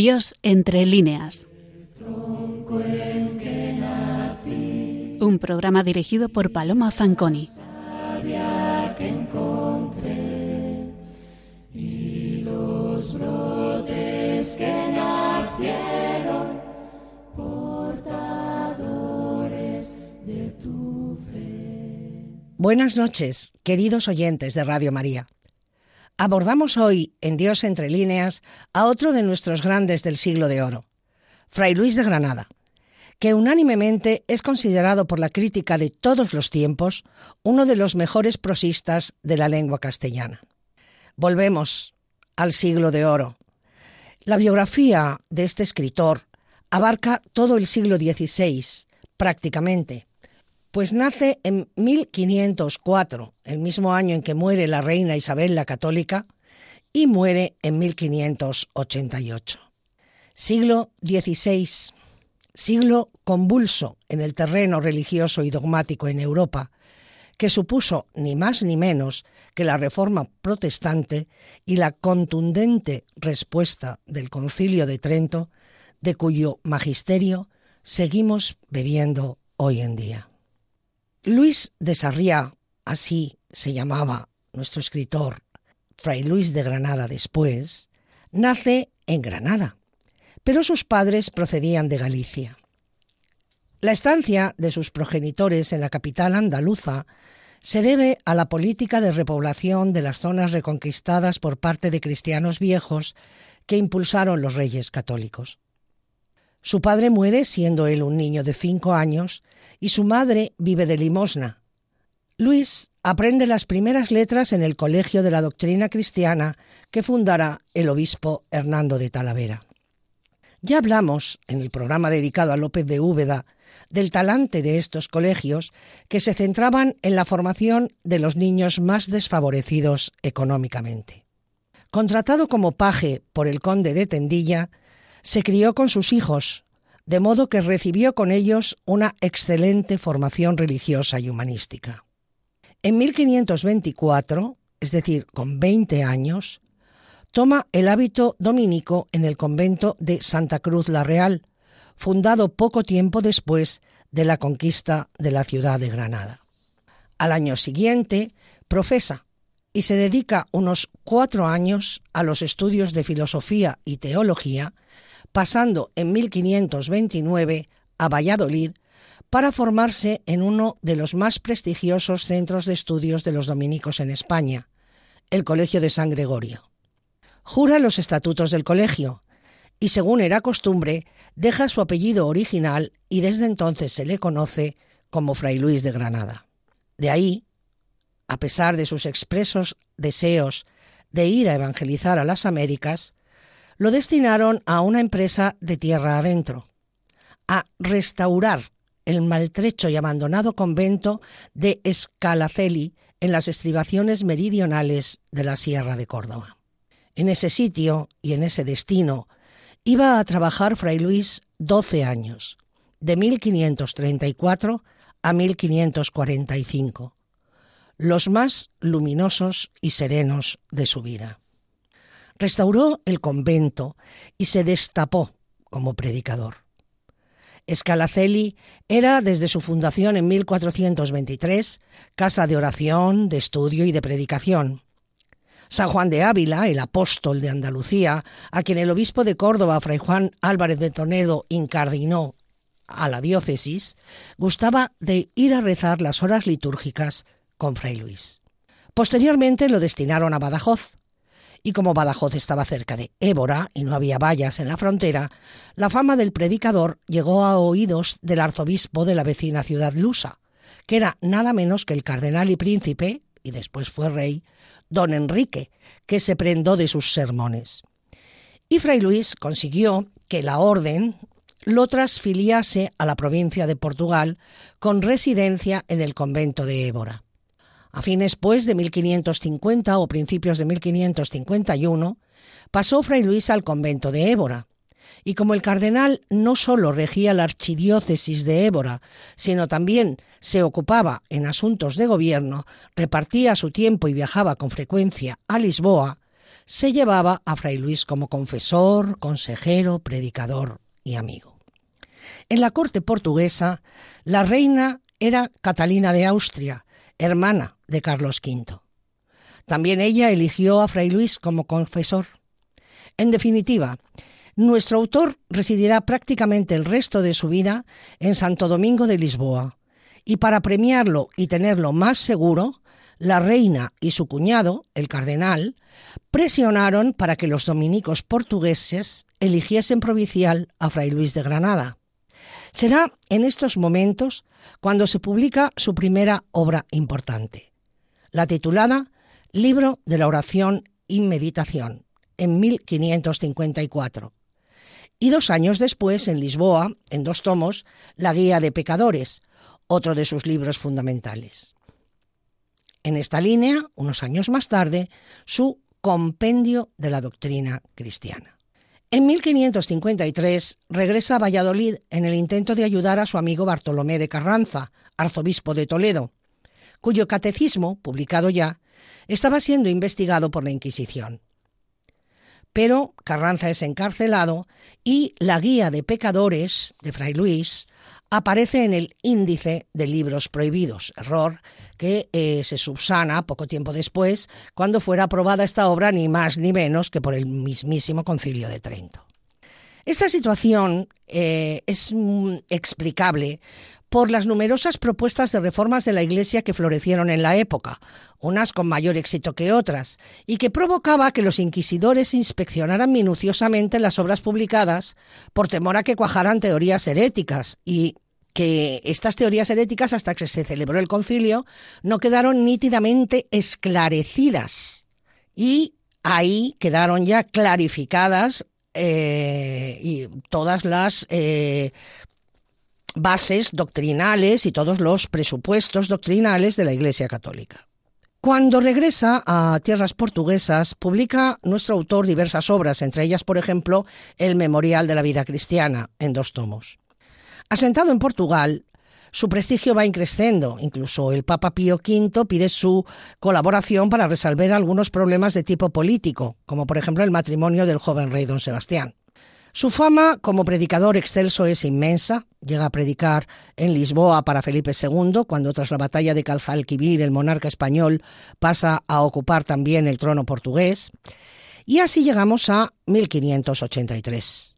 Dios entre líneas. Un programa dirigido por Paloma Fanconi. Buenas noches, queridos oyentes de Radio María. Abordamos hoy en Dios entre líneas a otro de nuestros grandes del siglo de oro, Fray Luis de Granada, que unánimemente es considerado por la crítica de todos los tiempos uno de los mejores prosistas de la lengua castellana. Volvemos al siglo de oro. La biografía de este escritor abarca todo el siglo XVI, prácticamente, pues nace en 1504, el mismo año en que muere la reina Isabel la Católica, y muere en 1588. Siglo XVI, siglo convulso en el terreno religioso y dogmático en Europa, que supuso ni más ni menos que la reforma protestante y la contundente respuesta del Concilio de Trento, de cuyo magisterio seguimos bebiendo hoy en día. Luis de Sarriá, así se llamaba nuestro escritor, Fray Luis de Granada después, nace en Granada, pero sus padres procedían de Galicia. La estancia de sus progenitores en la capital andaluza se debe a la política de repoblación de las zonas reconquistadas por parte de cristianos viejos que impulsaron los reyes católicos. Su padre muere siendo él un niño de cinco años y su madre vive de limosna. Luis aprende las primeras letras en el Colegio de la Doctrina Cristiana que fundará el obispo Hernando de Talavera. Ya hablamos, en el programa dedicado a López de Úbeda, del talante de estos colegios que se centraban en la formación de los niños más desfavorecidos económicamente. Contratado como paje por el conde de Tendilla, se crió con sus hijos, de modo que recibió con ellos una excelente formación religiosa y humanística. En 1524, es decir, con 20 años, toma el hábito dominico en el convento de Santa Cruz la Real, fundado poco tiempo después de la conquista de la ciudad de Granada. Al año siguiente, profesa y se dedica unos cuatro años a los estudios de filosofía y teología pasando en 1529 a Valladolid para formarse en uno de los más prestigiosos centros de estudios de los dominicos en España, el Colegio de San Gregorio. Jura los estatutos del colegio y, según era costumbre, deja su apellido original y desde entonces se le conoce como Fray Luis de Granada. De ahí, a pesar de sus expresos deseos de ir a evangelizar a las Américas, lo destinaron a una empresa de tierra adentro, a restaurar el maltrecho y abandonado convento de Escalaceli en las estribaciones meridionales de la Sierra de Córdoba. En ese sitio y en ese destino iba a trabajar Fray Luis 12 años, de 1534 a 1545, los más luminosos y serenos de su vida. Restauró el convento y se destapó como predicador. Scalaceli era, desde su fundación en 1423, casa de oración, de estudio y de predicación. San Juan de Ávila, el apóstol de Andalucía, a quien el obispo de Córdoba, Fray Juan Álvarez de Toledo, incardinó a la diócesis, gustaba de ir a rezar las horas litúrgicas con Fray Luis. Posteriormente lo destinaron a Badajoz, y como Badajoz estaba cerca de Évora y no había vallas en la frontera, la fama del predicador llegó a oídos del arzobispo de la vecina ciudad lusa, que era nada menos que el cardenal y príncipe, y después fue rey, don Enrique, que se prendó de sus sermones. Y Fray Luis consiguió que la orden lo transfiliase a la provincia de Portugal con residencia en el convento de Évora. A fines, pues, de 1550 o principios de 1551, pasó Fray Luis al convento de Évora, y como el cardenal no sólo regía la archidiócesis de Évora, sino también se ocupaba en asuntos de gobierno, repartía su tiempo y viajaba con frecuencia a Lisboa, se llevaba a Fray Luis como confesor, consejero, predicador y amigo. En la corte portuguesa, la reina era Catalina de Austria, hermana de Carlos V. También ella eligió a Fray Luis como confesor. En definitiva, nuestro autor residirá prácticamente el resto de su vida en Santo Domingo de Lisboa, y para premiarlo y tenerlo más seguro, la reina y su cuñado, el cardenal, presionaron para que los dominicos portugueses eligiesen provincial a Fray Luis de Granada. Será en estos momentos cuando se publica su primera obra importante, la titulada Libro de la Oración y Meditación, en 1554. Y dos años después, en Lisboa, en dos tomos, La Guía de Pecadores, otro de sus libros fundamentales. En esta línea, unos años más tarde, su Compendio de la Doctrina Cristiana. En 1553 regresa a Valladolid en el intento de ayudar a su amigo Bartolomé de Carranza, arzobispo de Toledo, cuyo catecismo, publicado ya, estaba siendo investigado por la Inquisición. Pero Carranza es encarcelado y la guía de pecadores de Fray Luis aparece en el índice de libros prohibidos, error que eh, se subsana poco tiempo después, cuando fuera aprobada esta obra ni más ni menos que por el mismísimo Concilio de Trento. Esta situación eh, es mm, explicable por las numerosas propuestas de reformas de la Iglesia que florecieron en la época, unas con mayor éxito que otras, y que provocaba que los inquisidores inspeccionaran minuciosamente las obras publicadas por temor a que cuajaran teorías heréticas y que estas teorías heréticas, hasta que se celebró el concilio, no quedaron nítidamente esclarecidas. Y ahí quedaron ya clarificadas eh, todas las eh, bases doctrinales y todos los presupuestos doctrinales de la Iglesia Católica. Cuando regresa a tierras portuguesas, publica nuestro autor diversas obras, entre ellas, por ejemplo, el Memorial de la Vida Cristiana, en dos tomos. Asentado en Portugal, su prestigio va increciendo. Incluso el Papa Pío V pide su colaboración para resolver algunos problemas de tipo político, como por ejemplo el matrimonio del joven rey don Sebastián. Su fama como predicador excelso es inmensa. Llega a predicar en Lisboa para Felipe II, cuando tras la batalla de Calzalquivir el monarca español pasa a ocupar también el trono portugués. Y así llegamos a 1583,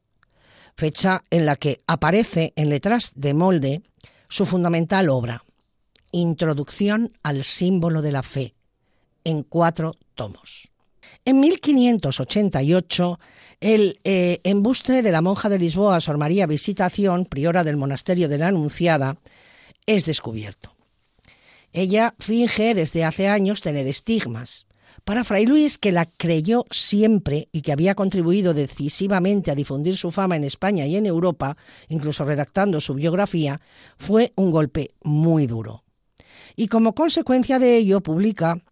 fecha en la que aparece en letras de molde su fundamental obra, Introducción al símbolo de la fe, en cuatro tomos. En 1588, el eh, embuste de la monja de Lisboa, Sor María Visitación, priora del monasterio de la Anunciada, es descubierto. Ella finge desde hace años tener estigmas. Para Fray Luis, que la creyó siempre y que había contribuido decisivamente a difundir su fama en España y en Europa, incluso redactando su biografía, fue un golpe muy duro. Y como consecuencia de ello publica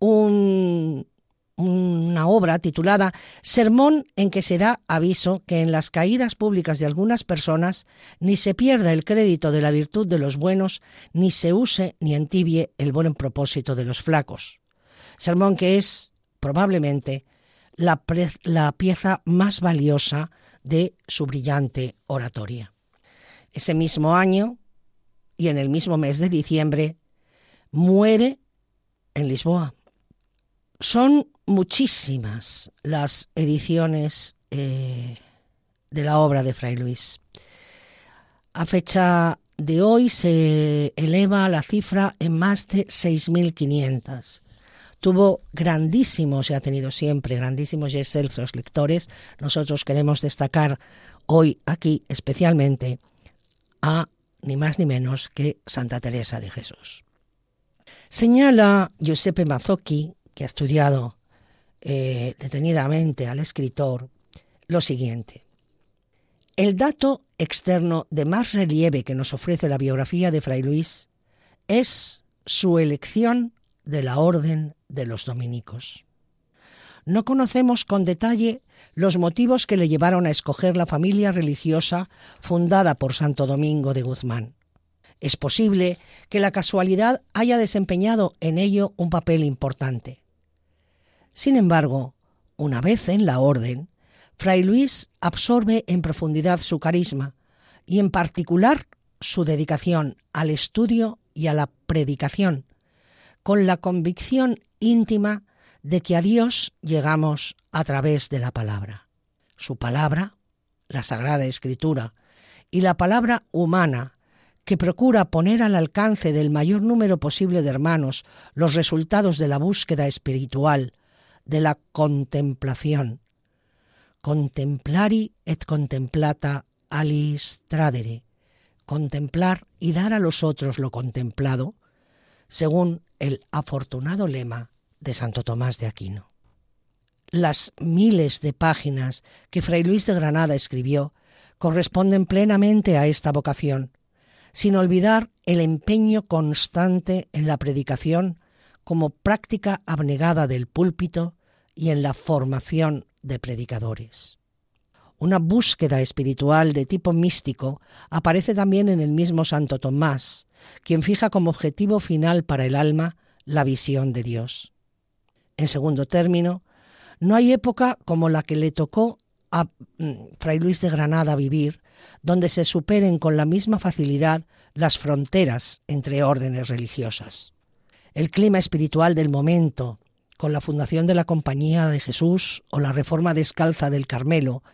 un, una obra titulada Sermón en que se da aviso que en las caídas públicas de algunas personas ni se pierda el crédito de la virtud de los buenos, ni se use ni entibie el buen propósito de los flacos. Sermón que es probablemente la, pieza más valiosa de su brillante oratoria. Ese mismo año y en el mismo mes de diciembre muere en Lisboa. Son muchísimas las ediciones eh, de la obra de Fray Luis. A fecha de hoy se eleva la cifra en más de 6.500. Tuvo grandísimos, y ha tenido siempre grandísimos y excelsos lectores. Nosotros queremos destacar hoy aquí especialmente a ni más ni menos que Santa Teresa de Jesús. Señala Giuseppe Mazzocchi, que ha estudiado eh, detenidamente al escritor lo siguiente. El dato externo de más relieve que nos ofrece la biografía de Fray Luis es su elección de la orden de los dominicos. No conocemos con detalle los motivos que le llevaron a escoger la familia religiosa fundada por Santo Domingo de Guzmán. Es posible que la casualidad haya desempeñado en ello un papel importante. Sin embargo, Una vez en la orden, Fray Luis absorbe en profundidad su carisma y en particular su dedicación al estudio y a la predicación, con la convicción íntima de que a Dios llegamos a través de la palabra. Su palabra, la Sagrada Escritura, y la palabra humana, que procura poner al alcance del mayor número posible de hermanos los resultados de la búsqueda espiritual, de la contemplación. Contemplari et contemplata alis tradere. Contemplar y dar a los otros lo contemplado, según el afortunado lema de Santo Tomás de Aquino. Las miles de páginas que Fray Luis de Granada escribió corresponden plenamente a esta vocación, sin olvidar el empeño constante en la predicación como práctica abnegada del púlpito y en la formación de predicadores. Una búsqueda espiritual de tipo místico aparece también en el mismo Santo Tomás, quien fija como objetivo final para el alma la visión de Dios. En segundo término, no hay época como la que le tocó a mm, Fray Luis de Granada vivir, donde se superen con la misma facilidad las fronteras entre órdenes religiosas. El clima espiritual del momento, con la fundación de la Compañía de Jesús o la Reforma Descalza del Carmelo,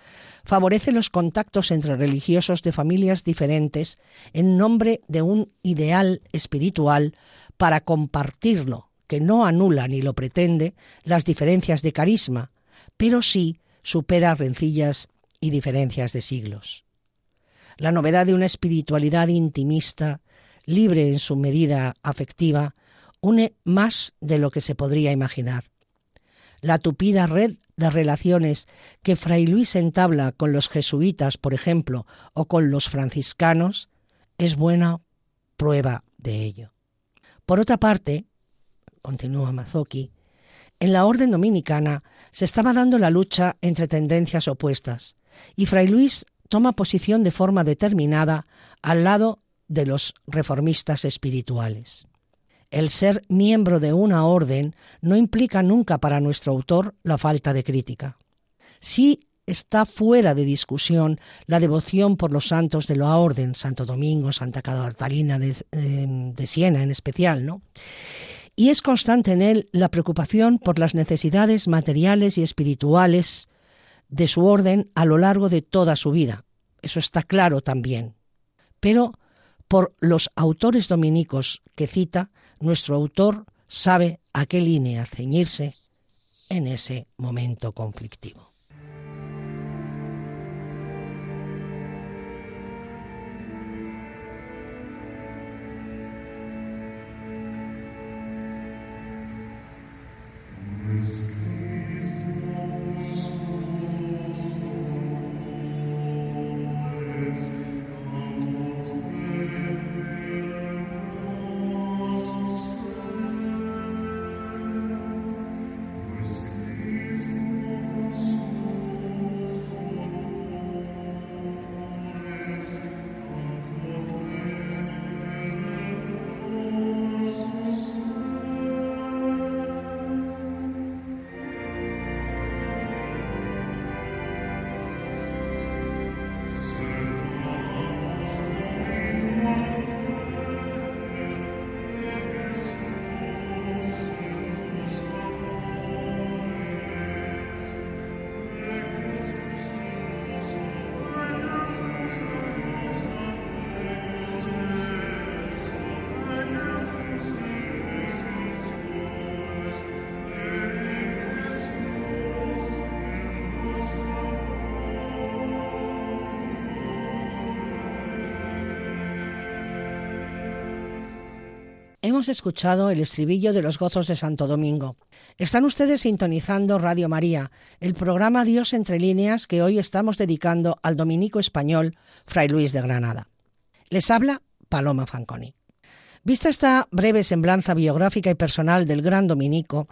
favorece los contactos entre religiosos de familias diferentes en nombre de un ideal espiritual para compartirlo, que no anula ni lo pretende las diferencias de carisma, pero sí supera rencillas y diferencias de siglos. La novedad de una espiritualidad intimista, libre en su medida afectiva, une más de lo que se podría imaginar. La tupida red de relaciones que Fray Luis entabla con los jesuitas, por ejemplo, o con los franciscanos, es buena prueba de ello. Por otra parte, continúa Mazzocchi, en la orden dominicana se estaba dando la lucha entre tendencias opuestas, y Fray Luis toma posición de forma determinada al lado de los reformistas espirituales. El ser miembro de una orden no implica nunca para nuestro autor la falta de crítica. Sí está fuera de discusión la devoción por los santos de la orden, Santo Domingo, Santa Catalina de, eh, de Siena en especial, ¿no? Y es constante en él la preocupación por las necesidades materiales y espirituales de su orden a lo largo de toda su vida. Eso está claro también. Pero por los autores dominicos que cita, nuestro autor sabe a qué línea ceñirse en ese momento conflictivo. grace Hemos escuchado el estribillo de los gozos de Santo Domingo. Están ustedes sintonizando Radio María, el programa Dios entre líneas que hoy estamos dedicando al dominico español Fray Luis de Granada. Les habla Paloma Fanconi. Vista esta breve semblanza biográfica y personal del gran dominico,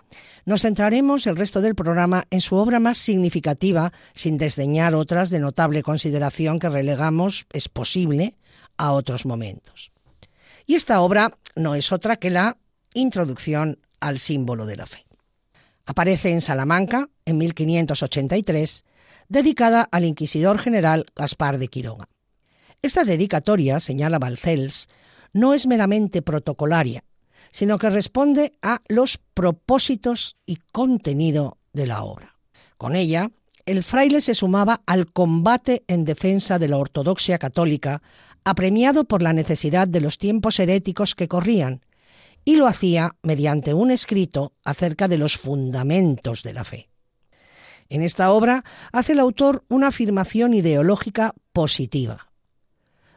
nos centraremos el resto del programa en su obra más significativa, sin desdeñar otras de notable consideración que relegamos, es posible, a otros momentos. Y esta obra no es otra que la introducción al símbolo de la fe. Aparece en Salamanca en 1583, dedicada al inquisidor general Gaspar de Quiroga. Esta dedicatoria, señala Balcells, no es meramente protocolaria, sino que responde a los propósitos y contenido de la obra. Con ella, el fraile se sumaba al combate en defensa de la ortodoxia católica, apremiado por la necesidad de los tiempos heréticos que corrían, y lo hacía mediante un escrito acerca de los fundamentos de la fe. En esta obra hace el autor una afirmación ideológica positiva.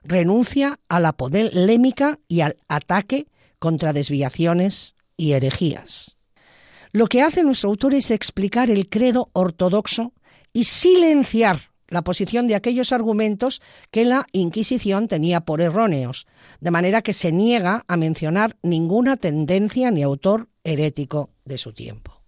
Renuncia a la polémica y al ataque contra desviaciones y herejías. Lo que hace nuestro autor es explicar el credo ortodoxo y silenciar la posición de aquellos argumentos que la Inquisición tenía por erróneos, de manera que se niega a mencionar ninguna tendencia ni autor herético de su tiempo.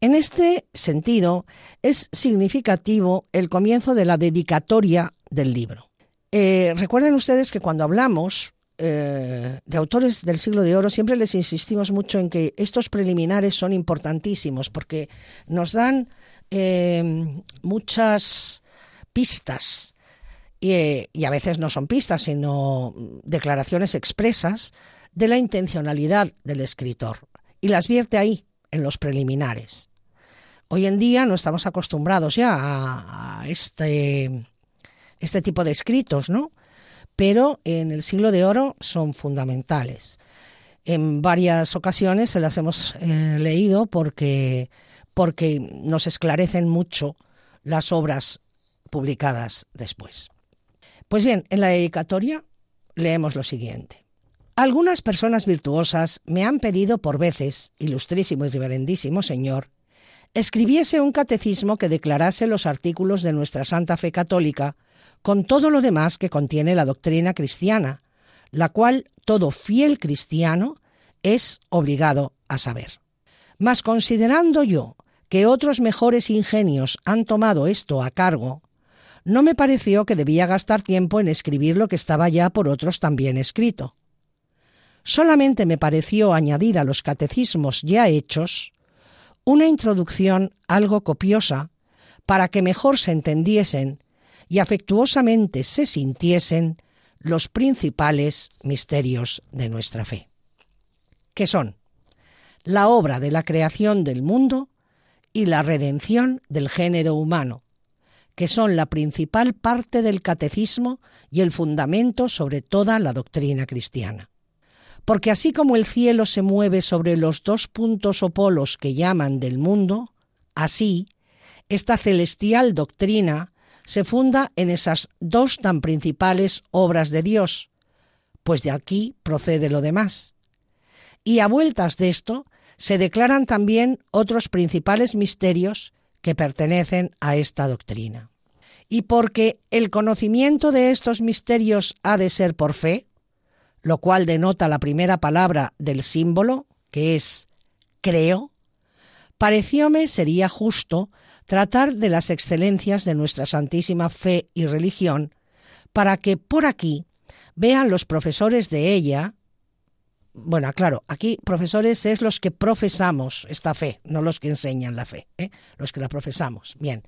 En este sentido, es significativo el comienzo de la dedicatoria del libro. Eh, recuerden ustedes que cuando hablamos eh, de autores del siglo de oro siempre les insistimos mucho en que estos preliminares son importantísimos porque nos dan eh, muchas pistas y, a veces no son pistas, sino declaraciones expresas de la intencionalidad del escritor y las vierte ahí, en los preliminares. Hoy en día no estamos acostumbrados ya a, este, este tipo de escritos, ¿no? Pero en el siglo de oro son fundamentales. En varias ocasiones se las hemos eh, leído porque, porque nos esclarecen mucho las obras publicadas después. Pues bien, en la dedicatoria leemos lo siguiente. Algunas personas virtuosas me han pedido por veces, ilustrísimo y reverendísimo Señor, escribiese un catecismo que declarase los artículos de nuestra Santa Fe Católica con todo lo demás que contiene la doctrina cristiana, la cual todo fiel cristiano es obligado a saber. Mas considerando yo que otros mejores ingenios han tomado esto a cargo, no me pareció que debía gastar tiempo en escribir lo que estaba ya por otros también escrito. Solamente me pareció añadir a los catecismos ya hechos una introducción algo copiosa para que mejor se entendiesen y afectuosamente se sintiesen los principales misterios de nuestra fe, que son la obra de la creación del mundo y la redención del género humano, que son la principal parte del catecismo y el fundamento sobre toda la doctrina cristiana. Porque así como el cielo se mueve sobre los dos puntos o polos que llaman del mundo, así esta celestial doctrina se funda en esas dos tan principales obras de Dios, pues de aquí procede lo demás. Y a vueltas de esto se declaran también otros principales misterios que pertenecen a esta doctrina. Y porque el conocimiento de estos misterios ha de ser por fe, lo cual denota la primera palabra del símbolo, que es creo, parecióme sería justo tratar de las excelencias de nuestra santísima fe y religión, para que por aquí vean los profesores de ella, bueno, claro, aquí profesores es los que profesamos esta fe, no los que enseñan la fe, ¿eh? los que la profesamos. Bien,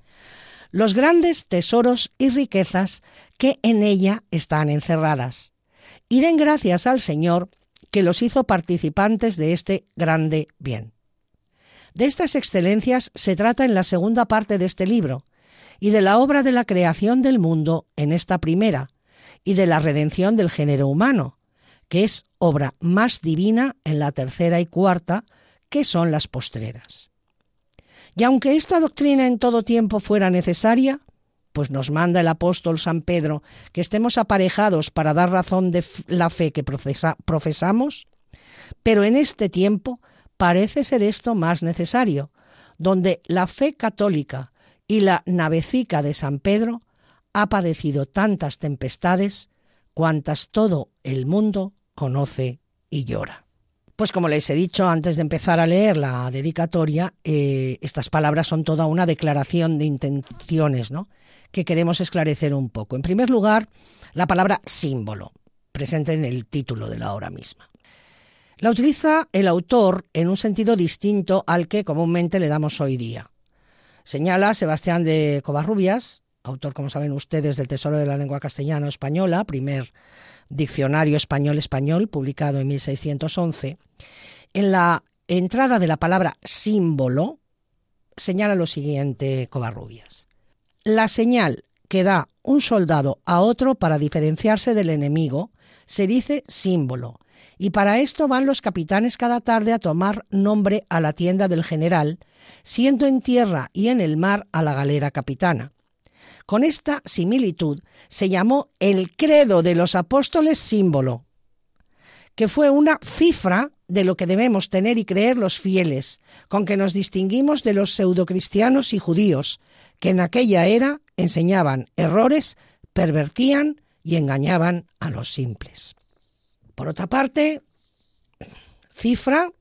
los grandes tesoros y riquezas que en ella están encerradas. Y den gracias al Señor que los hizo participantes de este grande bien. De estas excelencias se trata en la segunda parte de este libro, y de la obra de la creación del mundo en esta primera, y de la redención del género humano, que es obra más divina en la tercera y cuarta, que son las postreras. Y aunque esta doctrina en todo tiempo fuera necesaria, pues nos manda el apóstol San Pedro que estemos aparejados para dar razón de la fe que profesamos, pero en este tiempo parece ser esto más necesario, donde la fe católica y la navecica de San Pedro ha padecido tantas tempestades cuantas todo el mundo conoce y llora. Pues como les he dicho antes de empezar a leer la dedicatoria, eh, estas palabras son toda una declaración de intenciones, ¿no? Que queremos esclarecer un poco. En primer lugar, la palabra símbolo, presente en el título de la obra misma. La utiliza el autor en un sentido distinto al que comúnmente le damos hoy día. Señala Sebastián de Covarrubias, autor, como saben ustedes, del Tesoro de la Lengua Castellana Española, primer diccionario español-español, publicado en 1611, en la entrada de la palabra símbolo, señala lo siguiente Covarrubias. La señal que da un soldado a otro para diferenciarse del enemigo se dice símbolo, y para esto van los capitanes cada tarde a tomar nombre a la tienda del general, siendo en tierra y en el mar a la galera capitana. Con esta similitud se llamó el credo de los apóstoles símbolo, que fue una cifra de lo que debemos tener y creer los fieles, con que nos distinguimos de los pseudocristianos y judíos, que en aquella era enseñaban errores, pervertían y engañaban a los simples. Por otra parte, cifra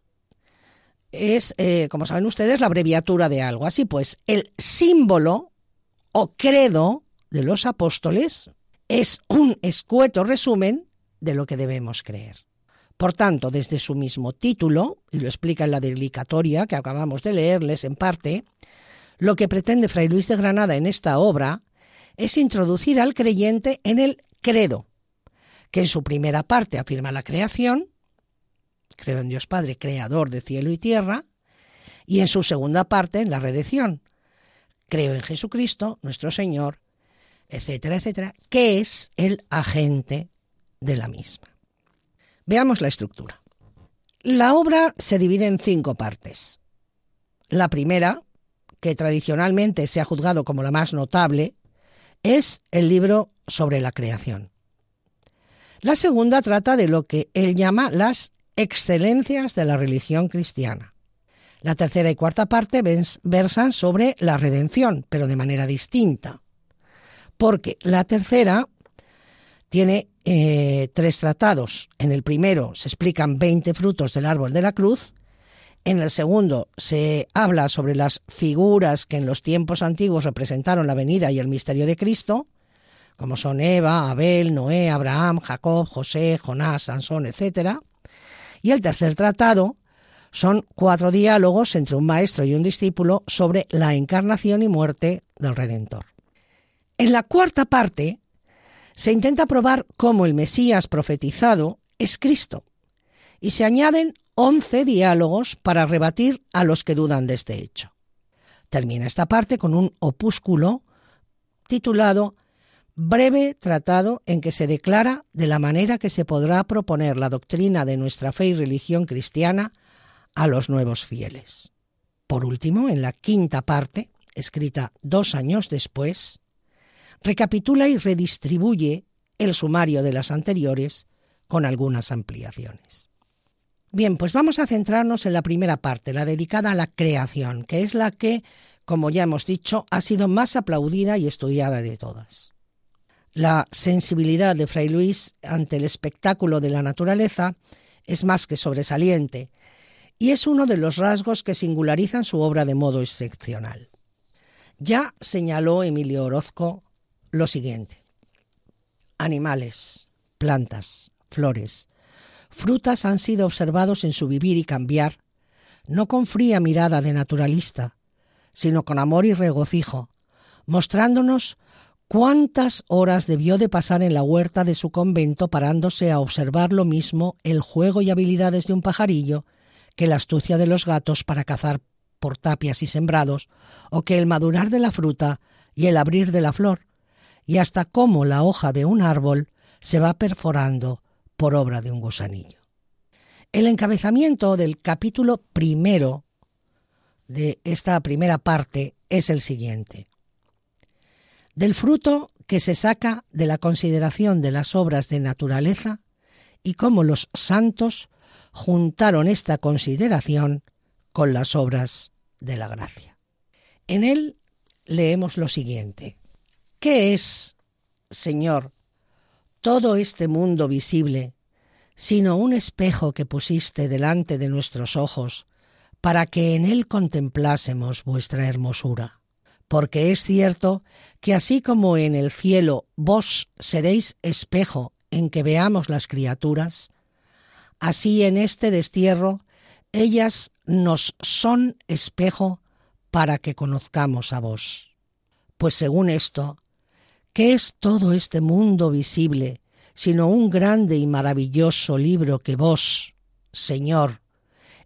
es, eh, como saben ustedes, la abreviatura de algo. Así pues, el símbolo o credo de los apóstoles es un escueto resumen de lo que debemos creer. Por tanto, desde su mismo título, y lo explica en la dedicatoria que acabamos de leerles en parte, lo que pretende Fray Luis de Granada en esta obra es introducir al creyente en el credo, que en su primera parte afirma la creación, creo en Dios Padre, creador de cielo y tierra, y en su segunda parte en la redención, creo en Jesucristo, nuestro Señor, etcétera, etcétera, que es el agente de la misma. Veamos la estructura. La obra se divide en cinco partes. La primera, que tradicionalmente se ha juzgado como la más notable, es el libro sobre la creación. La segunda trata de lo que él llama las excelencias de la religión cristiana. La tercera y cuarta parte versan sobre la redención, pero de manera distinta, porque la tercera tiene eh, tres tratados. En el primero se explican 20 frutos del árbol de la cruz. En el segundo se habla sobre las figuras que en los tiempos antiguos representaron la venida y el misterio de Cristo, como son Eva, Abel, Noé, Abraham, Jacob, José, Jonás, Sansón, etc. Y el tercer tratado son cuatro diálogos entre un maestro y un discípulo sobre la encarnación y muerte del Redentor. En la cuarta parte se intenta probar cómo el Mesías profetizado es Cristo y se añaden once diálogos para rebatir a los que dudan de este hecho. Termina esta parte con un opúsculo titulado Breve tratado en que se declara de la manera que se podrá proponer la doctrina de nuestra fe y religión cristiana a los nuevos fieles. Por último, en la quinta parte, escrita dos años después, recapitula y redistribuye el sumario de las anteriores con algunas ampliaciones. Bien, pues vamos a centrarnos en la primera parte, la dedicada a la creación, que es la que, como ya hemos dicho, ha sido más aplaudida y estudiada de todas. La sensibilidad de Fray Luis ante el espectáculo de la naturaleza es más que sobresaliente y es uno de los rasgos que singularizan su obra de modo excepcional. Ya señaló Emilio Orozco lo siguiente. Animales, plantas, flores, frutas han sido observados en su vivir y cambiar, no con fría mirada de naturalista, sino con amor y regocijo, mostrándonos cuántas horas debió de pasar en la huerta de su convento parándose a observar lo mismo el juego y habilidades de un pajarillo que la astucia de los gatos para cazar por tapias y sembrados, o que el madurar de la fruta y el abrir de la flor, y hasta cómo la hoja de un árbol se va perforando por obra de un gusanillo. El encabezamiento del capítulo primero de esta primera parte es el siguiente. Del fruto que se saca de la consideración de las obras de naturaleza y cómo los santos juntaron esta consideración con las obras de la gracia. En él leemos lo siguiente. ¿Qué es, Señor, todo este mundo visible, sino un espejo que pusiste delante de nuestros ojos, para que en él contemplásemos vuestra hermosura? Porque es cierto que así como en el cielo vos seréis espejo en que veamos las criaturas, Así en este destierro, ellas nos son espejo para que conozcamos a vos. Pues según esto, ¿qué es todo este mundo visible sino un grande y maravilloso libro que vos, Señor,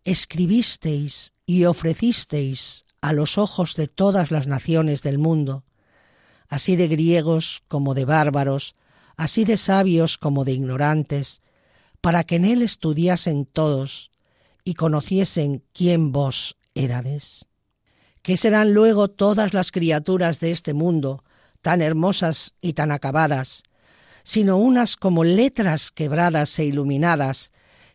escribisteis y ofrecisteis a los ojos de todas las naciones del mundo, así de griegos como de bárbaros, así de sabios como de ignorantes, para que en él estudiasen todos y conociesen quién vos érades. ¿Qué serán luego todas las criaturas de este mundo, tan hermosas y tan acabadas, sino unas como letras quebradas e iluminadas,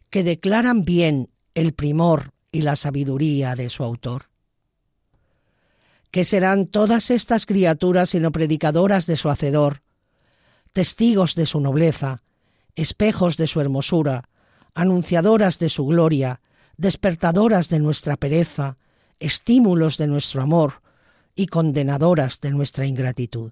que declaran bien el primor y la sabiduría de su autor? ¿Qué serán todas estas criaturas sino predicadoras de su Hacedor, testigos de su nobleza, espejos de su hermosura, anunciadoras de su gloria, despertadoras de nuestra pereza, estímulos de nuestro amor y condenadoras de nuestra ingratitud.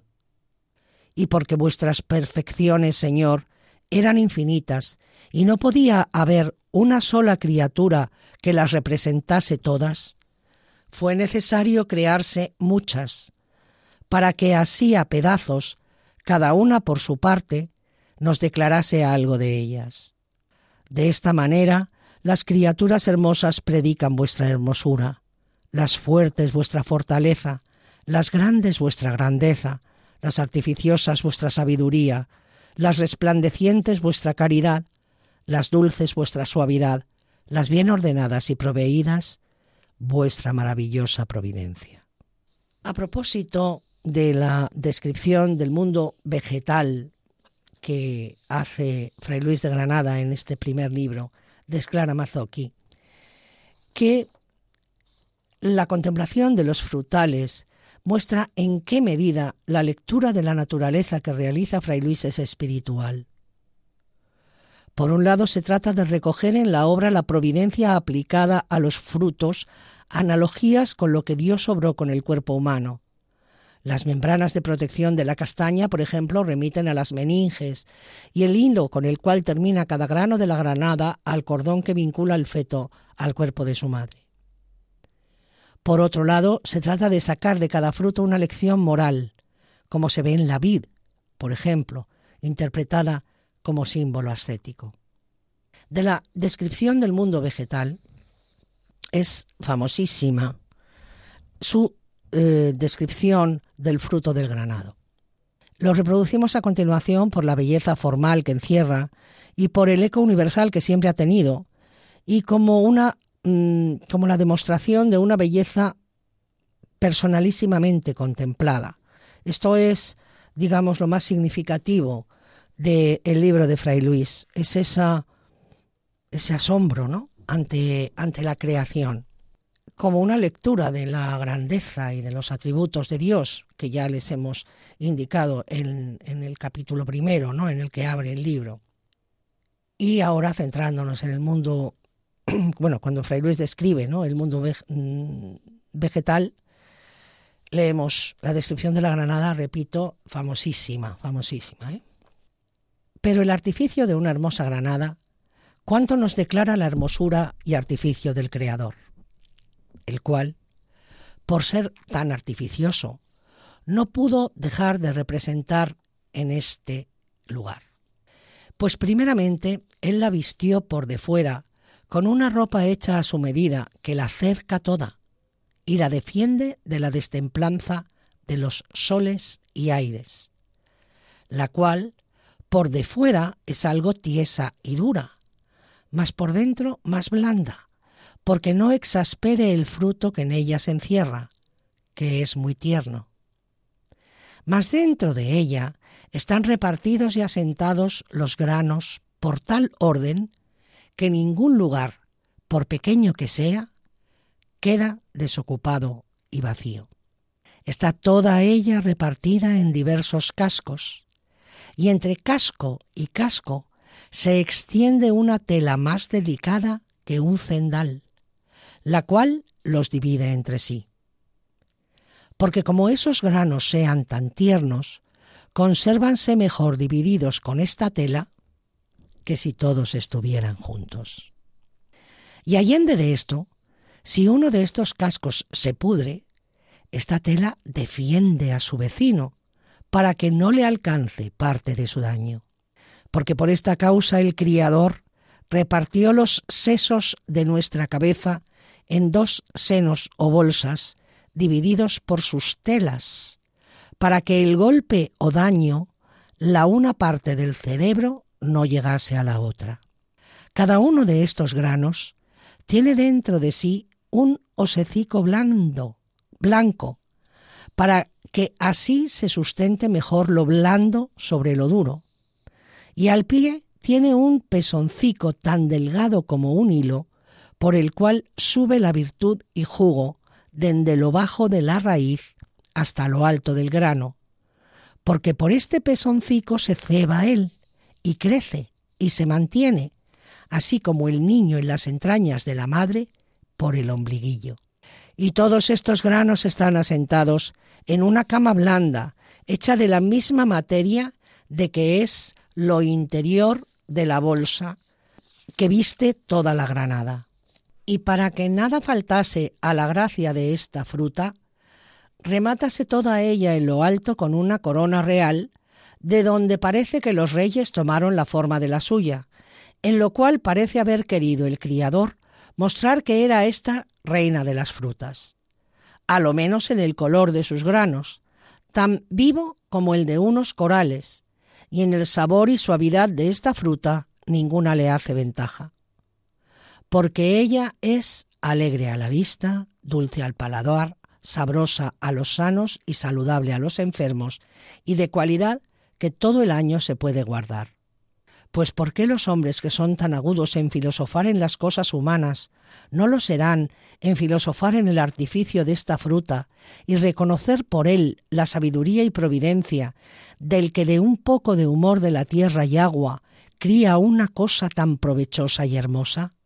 Y porque vuestras perfecciones, Señor, eran infinitas, y no podía haber una sola criatura que las representase todas, fue necesario crearse muchas, para que así a pedazos, cada una por su parte, nos declarase algo de ellas. De esta manera, las criaturas hermosas predican vuestra hermosura, las fuertes vuestra fortaleza, las grandes vuestra grandeza, las artificiosas vuestra sabiduría, las resplandecientes vuestra caridad, las dulces vuestra suavidad, las bien ordenadas y proveídas vuestra maravillosa providencia. A propósito de la descripción del mundo vegetal que hace Fray Luis de Granada en este primer libro, desclara Mazzocchi, que la contemplación de los frutales muestra en qué medida la lectura de la naturaleza que realiza Fray Luis es espiritual. Por un lado, se trata de recoger en la obra la providencia aplicada a los frutos, analogías con lo que Dios obró con el cuerpo humano. Las membranas de protección de la castaña, por ejemplo, remiten a las meninges, y el hilo con el cual termina cada grano de la granada al cordón que vincula el feto al cuerpo de su madre. Por otro lado, se trata de sacar de cada fruto una lección moral, como se ve en la vid, por ejemplo, interpretada como símbolo ascético. De la descripción del mundo vegetal es famosísima su eh, descripción del fruto del granado. Lo reproducimos a continuación por la belleza formal que encierra y por el eco universal que siempre ha tenido y como una mm, como la demostración de una belleza personalísimamente contemplada. Esto es, digamos, lo más significativo del libro de Fray Luis, es ese asombro ¿no? ante, ante la creación, como una lectura de la grandeza y de los atributos de Dios, que ya les hemos indicado en, el capítulo primero, ¿no? en el que abre el libro. Y ahora centrándonos en el mundo, bueno, cuando Fray Luis describe ¿no? el mundo mm, vegetal, leemos la descripción de la granada, repito, famosísima, famosísima. ¿eh? Pero el artificio de una hermosa granada, ¿cuánto nos declara la hermosura y artificio del Creador? El cual, por ser tan artificioso, no pudo dejar de representar en este lugar. Pues primeramente él la vistió por de fuera con una ropa hecha a su medida que la cerca toda y la defiende de la destemplanza de los soles y aires, la cual por de fuera es algo tiesa y dura, mas por dentro más blanda, porque no exaspere el fruto que en ella se encierra, que es muy tierno. Mas dentro de ella están repartidos y asentados los granos por tal orden que ningún lugar, por pequeño que sea, queda desocupado y vacío. Está toda ella repartida en diversos cascos, y entre casco y casco se extiende una tela más delicada que un cendal, la cual los divide entre sí. Porque como esos granos sean tan tiernos, consérvanse mejor divididos con esta tela que si todos estuvieran juntos. Y allende de esto, si uno de estos cascos se pudre, esta tela defiende a su vecino para que no le alcance parte de su daño. Porque por esta causa el Criador repartió los sesos de nuestra cabeza en dos senos o bolsas divididos por sus telas, para que el golpe o daño, la una parte del cerebro no llegase a la otra. Cada uno de estos granos tiene dentro de sí un osecico blando, blanco, para que así se sustente mejor lo blando sobre lo duro. Y al pie tiene un pezoncico tan delgado como un hilo, por el cual sube la virtud y jugo desde lo bajo de la raíz hasta lo alto del grano, porque por este pezoncico se ceba él, y crece, y se mantiene, así como el niño en las entrañas de la madre por el ombliguillo. Y todos estos granos están asentados en una cama blanda, hecha de la misma materia de que es lo interior de la bolsa que viste toda la granada. Y para que nada faltase a la gracia de esta fruta, remátase toda ella en lo alto con una corona real, de donde parece que los reyes tomaron la forma de la suya, en lo cual parece haber querido el criador mostrar que era esta reina de las frutas, a lo menos en el color de sus granos, tan vivo como el de unos corales, y en el sabor y suavidad de esta fruta ninguna le hace ventaja. Porque ella es alegre a la vista, dulce al paladar, sabrosa a los sanos y saludable a los enfermos, y de cualidad que todo el año se puede guardar. Pues ¿por qué los hombres que son tan agudos en filosofar en las cosas humanas no lo serán en filosofar en el artificio de esta fruta y reconocer por él la sabiduría y providencia del que de un poco de humor de la tierra y agua cría una cosa tan provechosa y hermosa?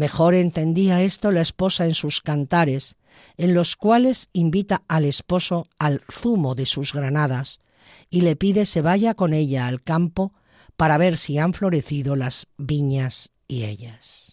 Mejor entendía esto la esposa en sus cantares, en los cuales invita al esposo al zumo de sus granadas y le pide se vaya con ella al campo para ver si han florecido las viñas y ellas.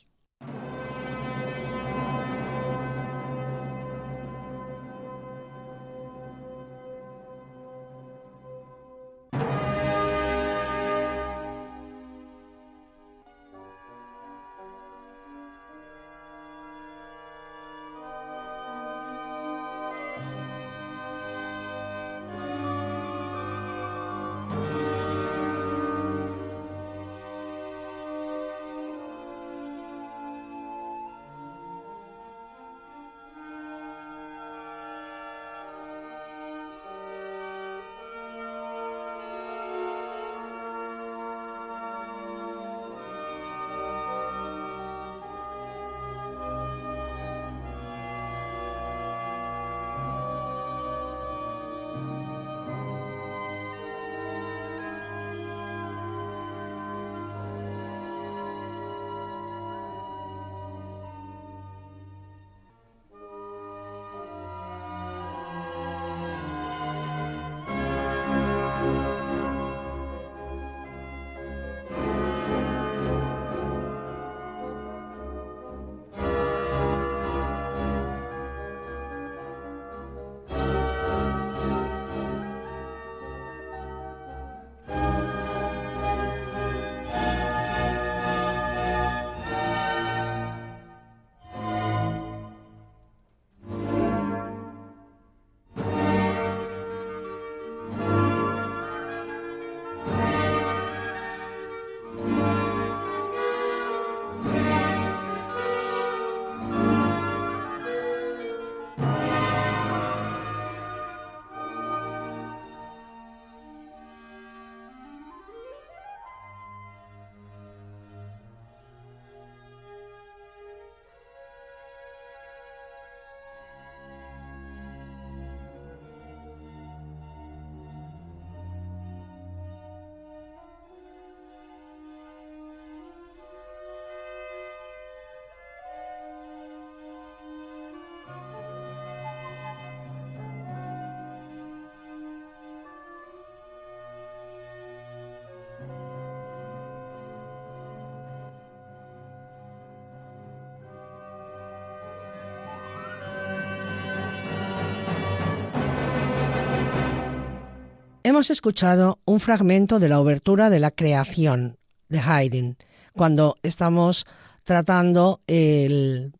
Hemos escuchado un fragmento de la obertura de la creación de Haydn, cuando estamos tratando el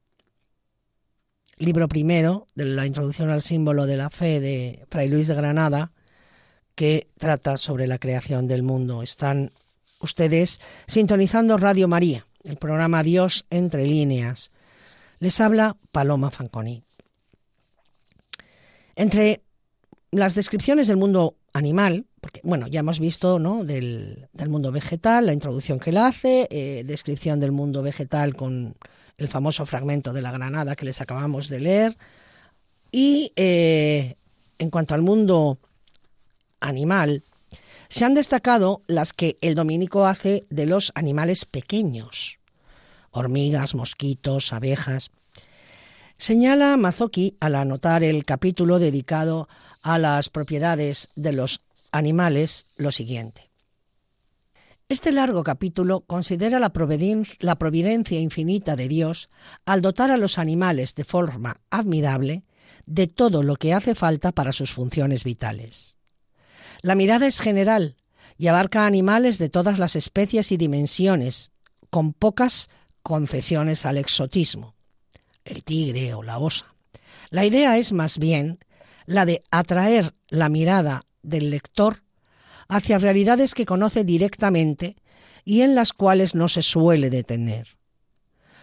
libro primero de la introducción al símbolo de la fe de Fray Luis de Granada, que trata sobre la creación del mundo. Están ustedes sintonizando Radio María, el programa Dios entre líneas. Les habla Paloma Fanconi. Entre las descripciones del mundo animal, porque bueno, ya hemos visto ¿no? del, mundo vegetal, la introducción que él hace, eh, descripción del mundo vegetal con el famoso fragmento de la granada que les acabamos de leer. Y eh, en cuanto al mundo animal, se han destacado las que el dominico hace de los animales pequeños, hormigas, mosquitos, abejas. Señala Mazoki al anotar el capítulo dedicado a las propiedades de los animales lo siguiente. Este largo capítulo considera la providencia infinita de Dios al dotar a los animales de forma admirable de todo lo que hace falta para sus funciones vitales. La mirada es general y abarca animales de todas las especies y dimensiones, con pocas concesiones al exotismo, el tigre o la osa. La idea es más bien la de atraer la mirada del lector hacia realidades que conoce directamente y en las cuales no se suele detener.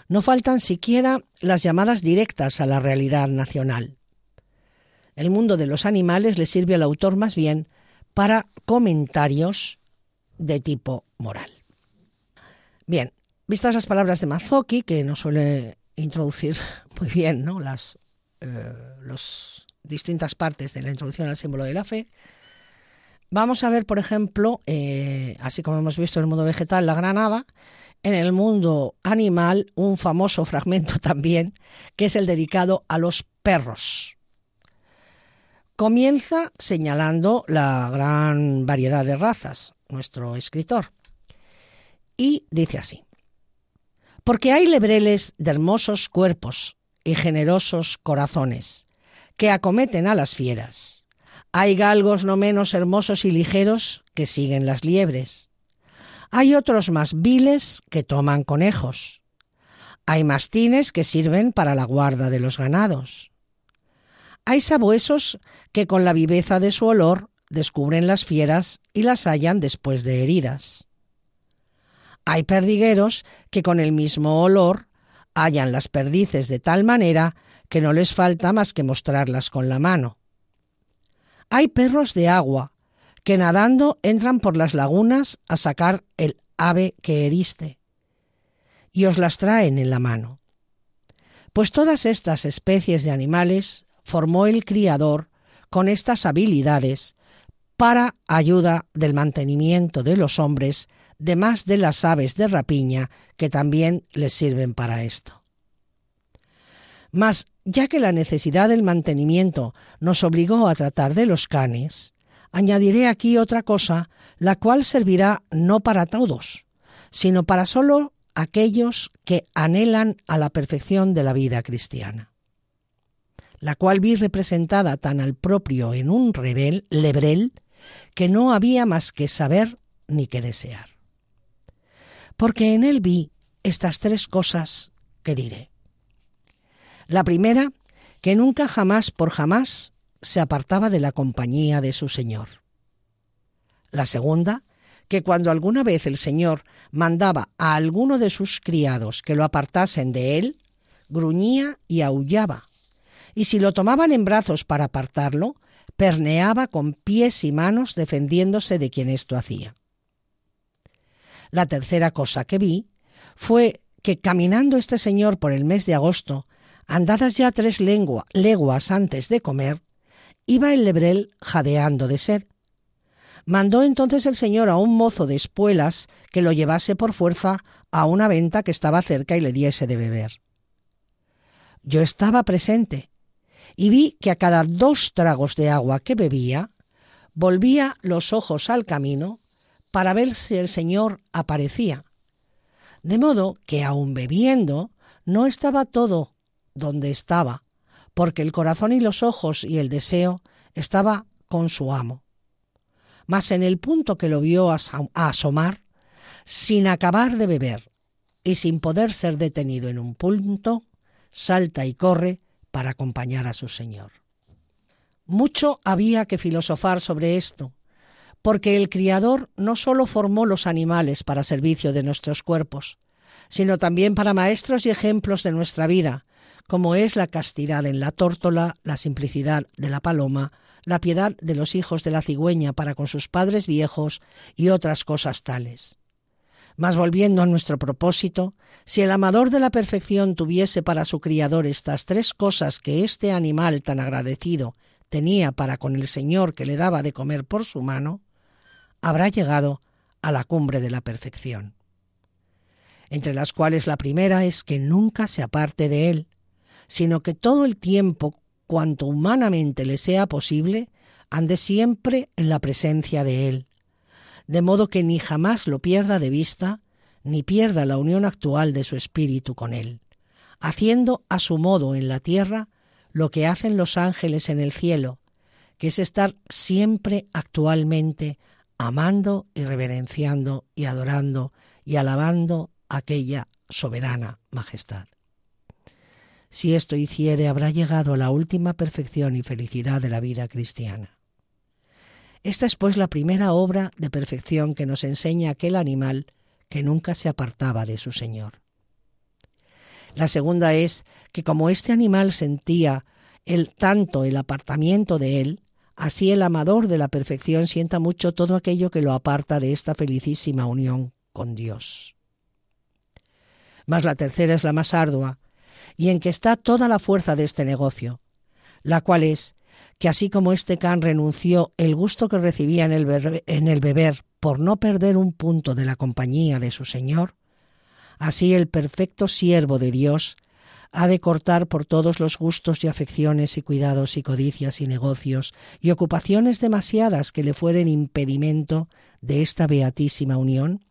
No faltan siquiera las llamadas directas a la realidad nacional. El mundo de los animales le sirve al autor más bien para comentarios de tipo moral. Bien, vistas las palabras de Mazzocchi, que nos suele introducir muy bien ¿no? las eh, distintas partes de la introducción al símbolo de la fe, vamos a ver, por ejemplo, eh, así como hemos visto en el mundo vegetal, la granada, en el mundo animal, un famoso fragmento también, que es el dedicado a los perros. Comienza señalando la gran variedad de razas, nuestro escritor, y dice así, porque hay lebreles de hermosos cuerpos y generosos corazones que acometen a las fieras. Hay galgos no menos hermosos y ligeros que siguen las liebres. Hay otros más viles que toman conejos. Hay mastines que sirven para la guarda de los ganados. Hay sabuesos que con la viveza de su olor descubren las fieras y las hallan después de heridas. Hay perdigueros que con el mismo olor hallan las perdices de tal manera que no les falta más que mostrarlas con la mano. Hay perros de agua que nadando entran por las lagunas a sacar el ave que heriste y os las traen en la mano. Pues todas estas especies de animales formó el criador con estas habilidades para ayuda del mantenimiento de los hombres, de más de las aves de rapiña que también les sirven para esto. Mas, ya que la necesidad del mantenimiento nos obligó a tratar de los canes, añadiré aquí otra cosa, la cual servirá no para todos, sino para solo aquellos que anhelan a la perfección de la vida cristiana la cual vi representada tan al propio en un rebel, lebrel, que no había más que saber ni que desear. Porque en él vi estas tres cosas que diré. La primera, que nunca jamás por jamás se apartaba de la compañía de su Señor. La segunda, que cuando alguna vez el Señor mandaba a alguno de sus criados que lo apartasen de él, gruñía y aullaba y si lo tomaban en brazos para apartarlo, perneaba con pies y manos defendiéndose de quien esto hacía. La tercera cosa que vi fue que caminando este señor por el mes de agosto, andadas ya tres leguas antes de comer, iba el lebrel jadeando de sed. Mandó entonces el señor a un mozo de espuelas que lo llevase por fuerza a una venta que estaba cerca y le diese de beber. Yo estaba presente y vi que a cada dos tragos de agua que bebía, volvía los ojos al camino para ver si el Señor aparecía. De modo que aun bebiendo, no estaba todo donde estaba, porque el corazón y los ojos y el deseo estaba con su amo. mas en el punto que lo vio asomar, sin acabar de beber y sin poder ser detenido en un punto, salta y corre para acompañar a su Señor. Mucho había que filosofar sobre esto, porque el Criador no sólo formó los animales para servicio de nuestros cuerpos, sino también para maestros y ejemplos de nuestra vida, como es la castidad en la tórtola, la simplicidad de la paloma, la piedad de los hijos de la cigüeña para con sus padres viejos y otras cosas tales. Mas volviendo a nuestro propósito, si el amador de la perfección tuviese para su criador estas tres cosas que este animal tan agradecido tenía para con el Señor que le daba de comer por su mano, habrá llegado a la cumbre de la perfección, entre las cuales la primera es que nunca se aparte de él, sino que todo el tiempo, cuanto humanamente le sea posible, ande siempre en la presencia de él, de modo que ni jamás lo pierda de vista, ni pierda la unión actual de su espíritu con él, haciendo a su modo en la tierra lo que hacen los ángeles en el cielo, que es estar siempre actualmente amando y reverenciando y adorando y alabando aquella soberana majestad. Si esto hiciere, habrá llegado a la última perfección y felicidad de la vida cristiana. Esta es pues la primera obra de perfección que nos enseña aquel animal que nunca se apartaba de su Señor. La segunda es que como este animal sentía el tanto el apartamiento de él, Así el amador de la perfección sienta mucho todo aquello que lo aparta de esta felicísima unión con Dios. Mas la tercera es la más ardua, y en que está toda la fuerza de este negocio, la cual es que así como este can renunció el gusto que recibía en el, en el beber por no perder un punto de la compañía de su Señor, así el perfecto siervo de Dios ha de cortar por todos los gustos y afecciones y cuidados y codicias y negocios y ocupaciones demasiadas que le fueren impedimento de esta beatísima unión,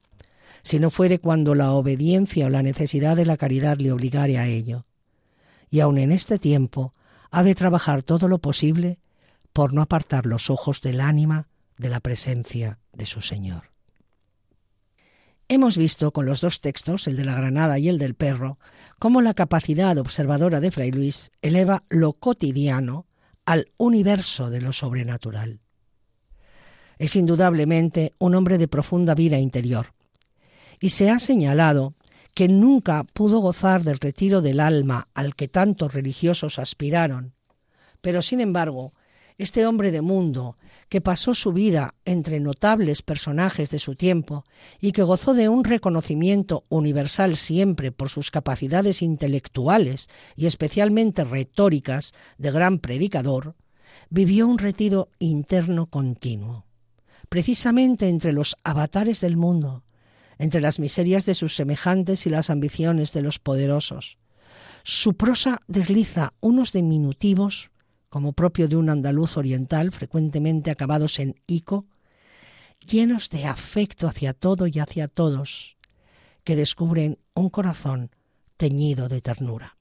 si no fuere cuando la obediencia o la necesidad de la caridad le obligare a ello. Y aun en este tiempo ha de trabajar todo lo posible por no apartar los ojos del ánima de la presencia de su Señor. Hemos visto con los dos textos, el de la granada y el del perro, cómo la capacidad observadora de Fray Luis eleva lo cotidiano al universo de lo sobrenatural. Es indudablemente un hombre de profunda vida interior, y se ha señalado que nunca pudo gozar del retiro del alma al que tantos religiosos aspiraron, pero sin embargo este hombre de mundo, que pasó su vida entre notables personajes de su tiempo y que gozó de un reconocimiento universal siempre por sus capacidades intelectuales y especialmente retóricas de gran predicador, vivió un retiro interno continuo, precisamente entre los avatares del mundo, entre las miserias de sus semejantes y las ambiciones de los poderosos. Su prosa desliza unos diminutivos como propio de un andaluz oriental, frecuentemente acabados en ico, llenos de afecto hacia todo y hacia todos, que descubren un corazón teñido de ternura.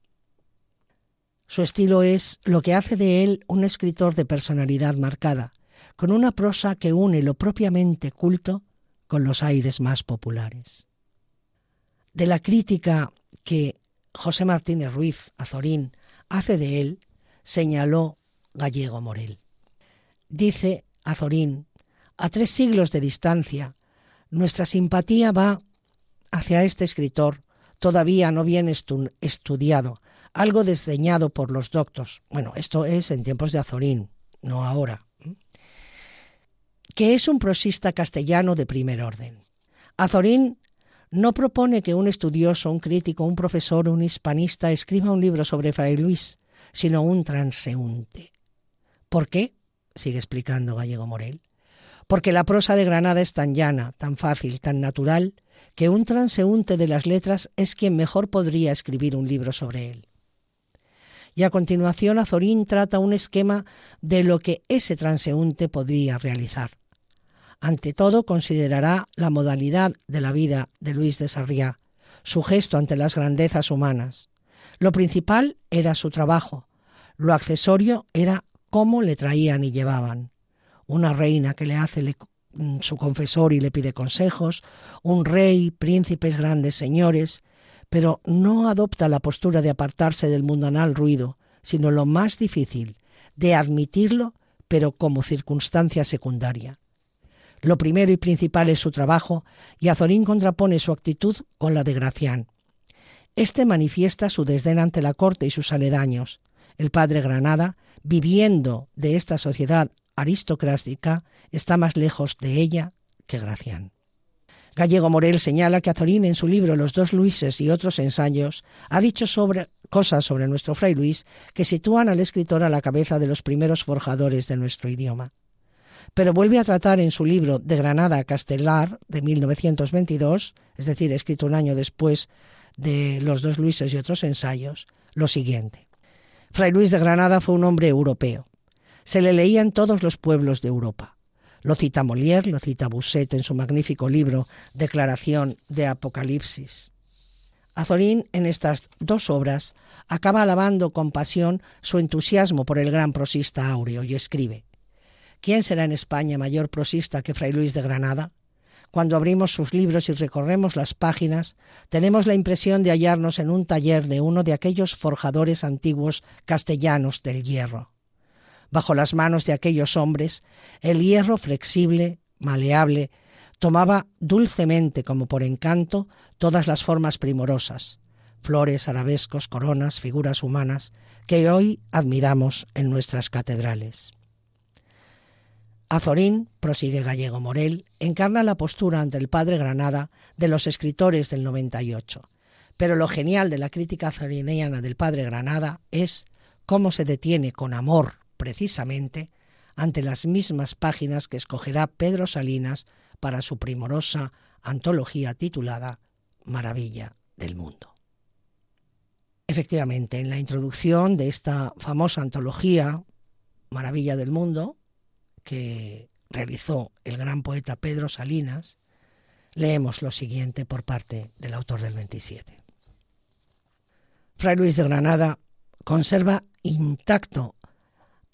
Su estilo es lo que hace de él un escritor de personalidad marcada, con una prosa que une lo propiamente culto con los aires más populares. De la crítica que José Martínez Ruiz Azorín hace de él, señaló Gallego Morel. Dice Azorín, a tres siglos de distancia, nuestra simpatía va hacia este escritor todavía no bien estudiado, algo desdeñado por los doctos. Bueno, esto es en tiempos de Azorín, no ahora. Que es un prosista castellano de primer orden. Azorín no propone que un estudioso, un crítico, un profesor, un hispanista escriba un libro sobre Fray Luis, sino un transeúnte. ¿Por qué? sigue explicando Gallego Morel. Porque la prosa de Granada es tan llana, tan fácil, tan natural, que un transeúnte de las letras es quien mejor podría escribir un libro sobre él. Y a continuación Azorín trata un esquema de lo que ese transeúnte podría realizar. Ante todo considerará la modalidad de la vida de Luis de Sarriá, su gesto ante las grandezas humanas. Lo principal era su trabajo, lo accesorio era cómo le traían y llevaban. Una reina que le hace mm, su confesor y le pide consejos, un rey, príncipes, grandes señores, pero no adopta la postura de apartarse del mundanal ruido, sino lo más difícil, de admitirlo, pero como circunstancia secundaria. Lo primero y principal es su trabajo, y Azorín contrapone su actitud con la de Gracián. Este manifiesta su desdén ante la corte y sus aledaños. El padre Granada, viviendo de esta sociedad aristocrática, está más lejos de ella que Gracián. Gallego Morel señala que Azorín en su libro Los dos Luises y otros ensayos ha dicho cosas sobre nuestro fray Luis que sitúan al escritor a la cabeza de los primeros forjadores de nuestro idioma. Pero vuelve a tratar en su libro De Granada a Castelar de 1922, es decir, escrito un año después de Los dos Luises y otros ensayos, lo siguiente. Fray Luis de Granada fue un hombre europeo. Se le leía en todos los pueblos de Europa. Lo cita Molière, lo cita Bousset en su magnífico libro Declaración de Apocalipsis. Azorín en estas dos obras acaba alabando con pasión su entusiasmo por el gran prosista áureo y escribe ¿Quién será en España mayor prosista que Fray Luis de Granada? Cuando abrimos sus libros y recorremos las páginas, tenemos la impresión de hallarnos en un taller de uno de aquellos forjadores antiguos castellanos del hierro. Bajo las manos de aquellos hombres, el hierro flexible, maleable, tomaba dulcemente como por encanto todas las formas primorosas, flores, arabescos, coronas, figuras humanas, que hoy admiramos en nuestras catedrales. Azorín, prosigue Gallego Morel, encarna la postura ante el padre Granada de los escritores del 98. Pero lo genial de la crítica azoriniana del padre Granada es cómo se detiene con amor, precisamente, ante las mismas páginas que escogerá Pedro Salinas para su primorosa antología titulada Maravilla del Mundo. Efectivamente, en la introducción de esta famosa antología Maravilla del Mundo, que realizó el gran poeta Pedro Salinas, leemos lo siguiente por parte del autor del 27. Fray Luis de Granada conserva intacto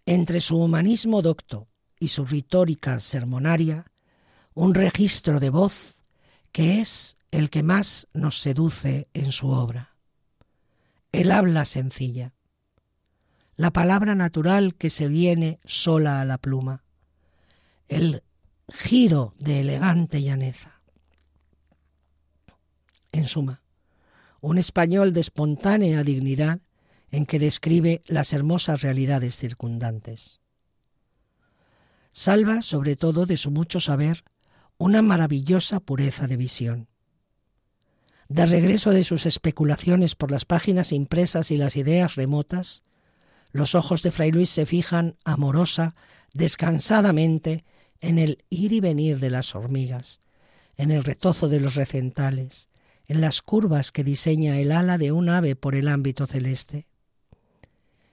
entre su humanismo docto y su retórica sermonaria un registro de voz que es el que más nos seduce en su obra. El habla sencilla, la palabra natural que se viene sola a la pluma, el giro de elegante llaneza. En suma, un español de espontánea dignidad en que describe las hermosas realidades circundantes. Salva, sobre todo, de su mucho saber, una maravillosa pureza de visión. De regreso de sus especulaciones por las páginas impresas y las ideas remotas, los ojos de Fray Luis se fijan amorosa, descansadamente, en el ir y venir de las hormigas, en el retozo de los recentales, en las curvas que diseña el ala de un ave por el ámbito celeste.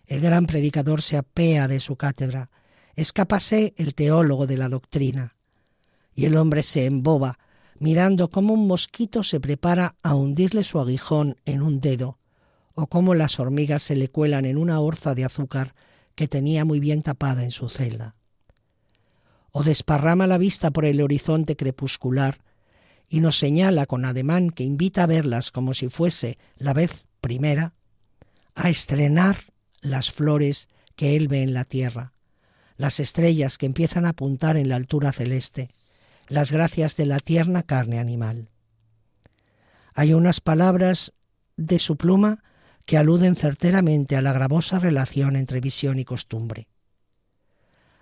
El gran predicador se apea de su cátedra, escápase el teólogo de la doctrina, y el hombre se emboba, mirando cómo un mosquito se prepara a hundirle su aguijón en un dedo, o cómo las hormigas se le cuelan en una orza de azúcar que tenía muy bien tapada en su celda. O desparrama la vista por el horizonte crepuscular y nos señala con ademán que invita a verlas como si fuese la vez primera, a estrenar las flores que él ve en la tierra, las estrellas que empiezan a apuntar en la altura celeste, las gracias de la tierna carne animal. Hay unas palabras de su pluma que aluden certeramente a la gravosa relación entre visión y costumbre.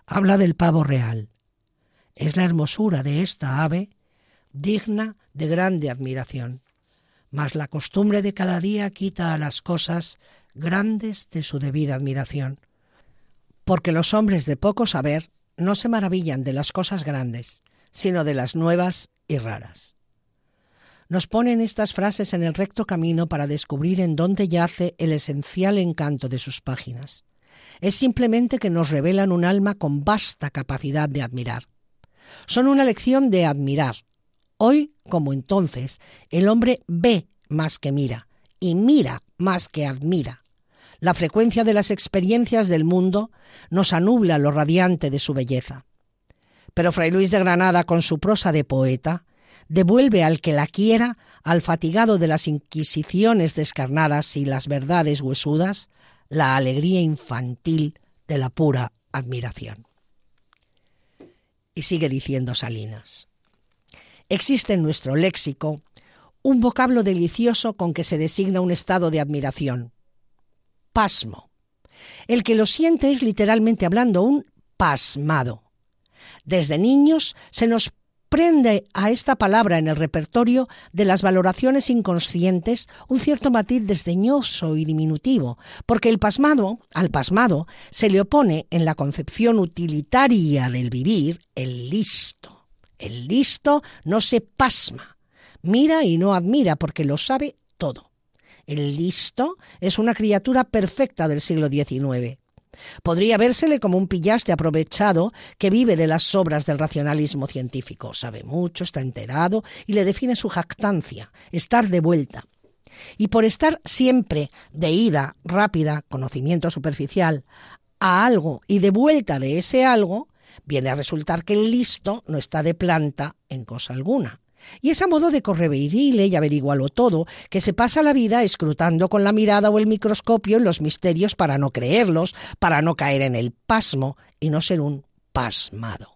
Habla del pavo real. Es la hermosura de esta ave digna de grande admiración, mas la costumbre de cada día quita a las cosas grandes de su debida admiración, porque los hombres de poco saber no se maravillan de las cosas grandes, sino de las nuevas y raras. Nos ponen estas frases en el recto camino para descubrir en dónde yace el esencial encanto de sus páginas. Es simplemente que nos revelan un alma con vasta capacidad de admirar. Son una lección de admirar. Hoy, como entonces, el hombre ve más que mira y mira más que admira. La frecuencia de las experiencias del mundo nos anubla lo radiante de su belleza Pero Fray Luis de Granada, con su prosa de poeta, devuelve al que la quiera, al fatigado de las inquisiciones descarnadas y las verdades huesudas, la alegría infantil de la pura admiración. Y sigue diciendo Salinas. Existe en nuestro léxico un vocablo delicioso con que se designa un estado de admiración. Pasmo. El que lo siente es literalmente hablando un pasmado. Desde niños se nos prende a esta palabra en el repertorio de las valoraciones inconscientes un cierto matiz desdeñoso y diminutivo, porque el pasmado, al pasmado, se le opone en la concepción utilitaria del vivir el listo. El listo no se pasma, mira y no admira porque lo sabe todo. El listo es una criatura perfecta del siglo XIX. Podría vérsele como un pillaste aprovechado que vive de las obras del racionalismo científico. Sabe mucho, está enterado y le define su jactancia, estar de vuelta. Y por estar siempre de ida rápida, conocimiento superficial, a algo y de vuelta de ese algo, viene a resultar que el listo no está de planta en cosa alguna. Y es a modo de correveidile y averiguarlo todo, que se pasa la vida escrutando con la mirada o el microscopio en los misterios para no creerlos, para no caer en el pasmo y no ser un pasmado.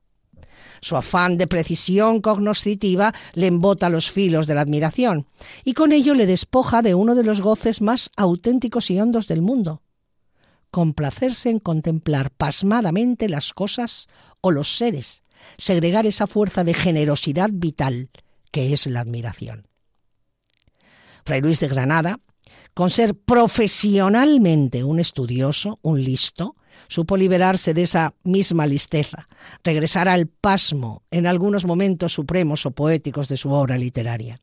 Su afán de precisión cognoscitiva le embota los filos de la admiración, y con ello le despoja de uno de los goces más auténticos y hondos del mundo. Complacerse en contemplar pasmadamente las cosas o los seres, segregar esa fuerza de generosidad vital que es la admiración. Fray Luis de Granada, con ser profesionalmente un estudioso, un listo, supo liberarse de esa misma listeza, regresar al pasmo en algunos momentos supremos o poéticos de su obra literaria.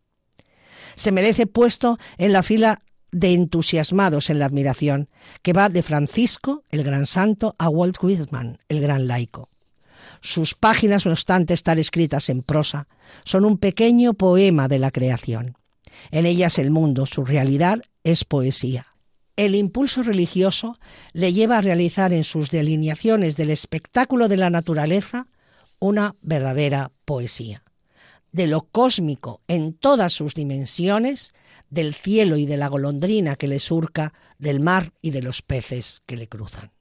Se merece puesto en la fila de entusiasmados en la admiración, que va de Francisco, el gran santo, a Walt Whitman, el gran laico. Sus páginas, no obstante estar escritas en prosa, son un pequeño poema de la creación. En ellas el mundo, su realidad, es poesía. El impulso religioso le lleva a realizar en sus delineaciones del espectáculo de la naturaleza una verdadera poesía. De lo cósmico en todas sus dimensiones, del cielo y de la golondrina que le surca, del mar y de los peces que le cruzan.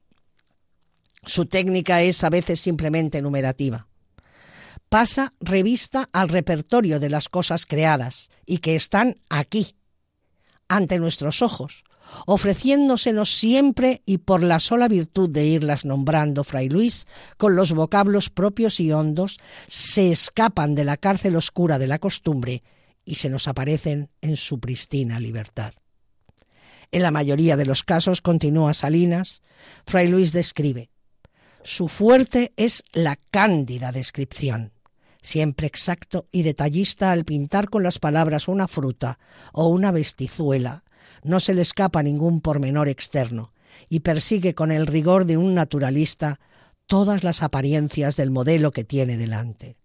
Su técnica es a veces simplemente numerativa. Pasa revista al repertorio de las cosas creadas y que están aquí, ante nuestros ojos, ofreciéndosenos siempre y por la sola virtud de irlas nombrando Fray Luis, con los vocablos propios y hondos, se escapan de la cárcel oscura de la costumbre y se nos aparecen en su pristina libertad. En la mayoría de los casos, continúa Salinas, Fray Luis describe, su fuerte es la cándida descripción, siempre exacto y detallista al pintar con las palabras una fruta o una vestizuela. No se le escapa ningún pormenor externo y persigue con el rigor de un naturalista todas las apariencias del modelo que tiene delante.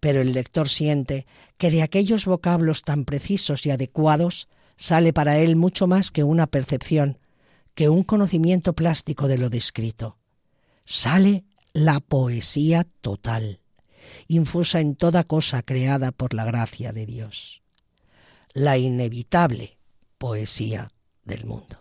Pero el lector siente que de aquellos vocablos tan precisos y adecuados sale para él mucho más que una percepción, que un conocimiento plástico de lo descrito sale la poesía total, infusa en toda cosa creada por la gracia de Dios, la inevitable poesía del mundo.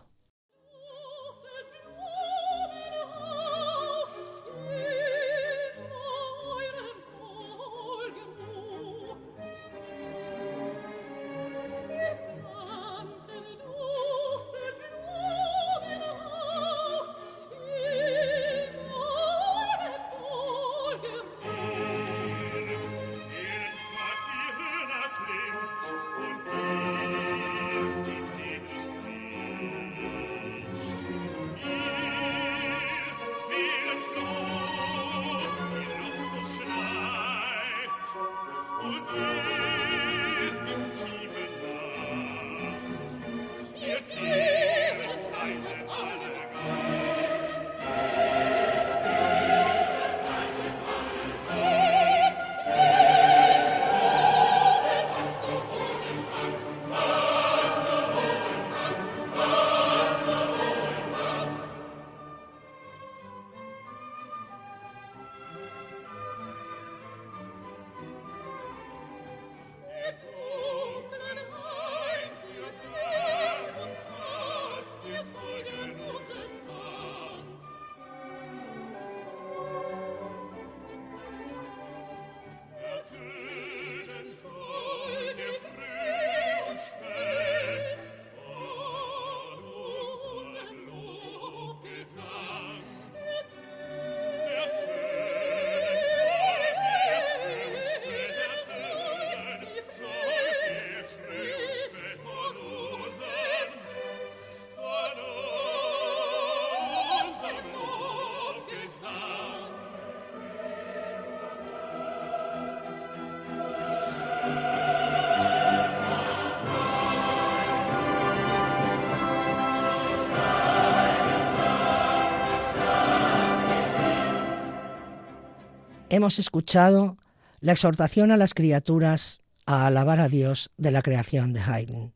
Hemos escuchado la exhortación a las criaturas a alabar a Dios de la creación de Haydn.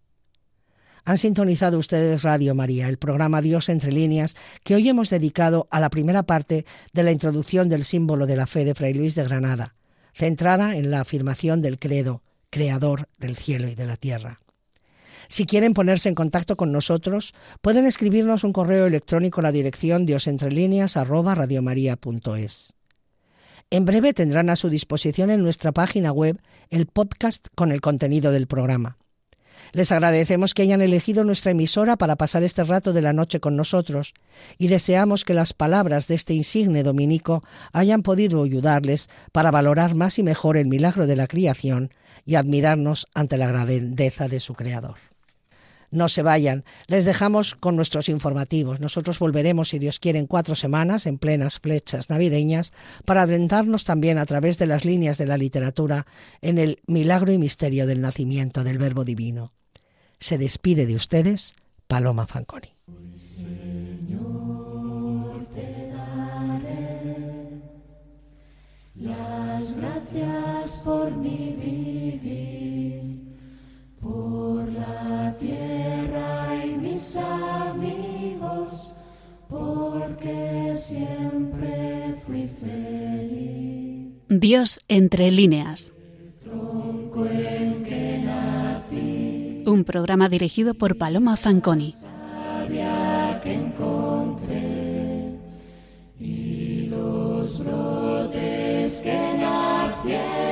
Han sintonizado ustedes Radio María, el programa Dios entre líneas, que hoy hemos dedicado a la primera parte de la introducción del símbolo de la fe de Fray Luis de Granada, centrada en la afirmación del credo, creador del cielo y de la tierra. Si quieren ponerse en contacto con nosotros, pueden escribirnos un correo electrónico a la dirección diosentrelíneas@radiomaria.es. En breve tendrán a su disposición en nuestra página web el podcast con el contenido del programa. Les agradecemos que hayan elegido nuestra emisora para pasar este rato de la noche con nosotros y deseamos que las palabras de este insigne dominico hayan podido ayudarles para valorar más y mejor el milagro de la creación y admirarnos ante la grandeza de su Creador no se vayan. Les dejamos con nuestros informativos. Nosotros volveremos, si Dios quiere, en cuatro semanas, en plenas flechas navideñas, para adentrarnos también a través de las líneas de la literatura en el milagro y misterio del nacimiento del Verbo Divino. Se despide de ustedes Paloma Fanconi. las gracias por mi vivir, por la tierra y mis amigos, porque siempre fui feliz. Dios entre líneas. En que nací, Un programa dirigido por Paloma Fanconi. Que encontré, y los brotes que nacieron.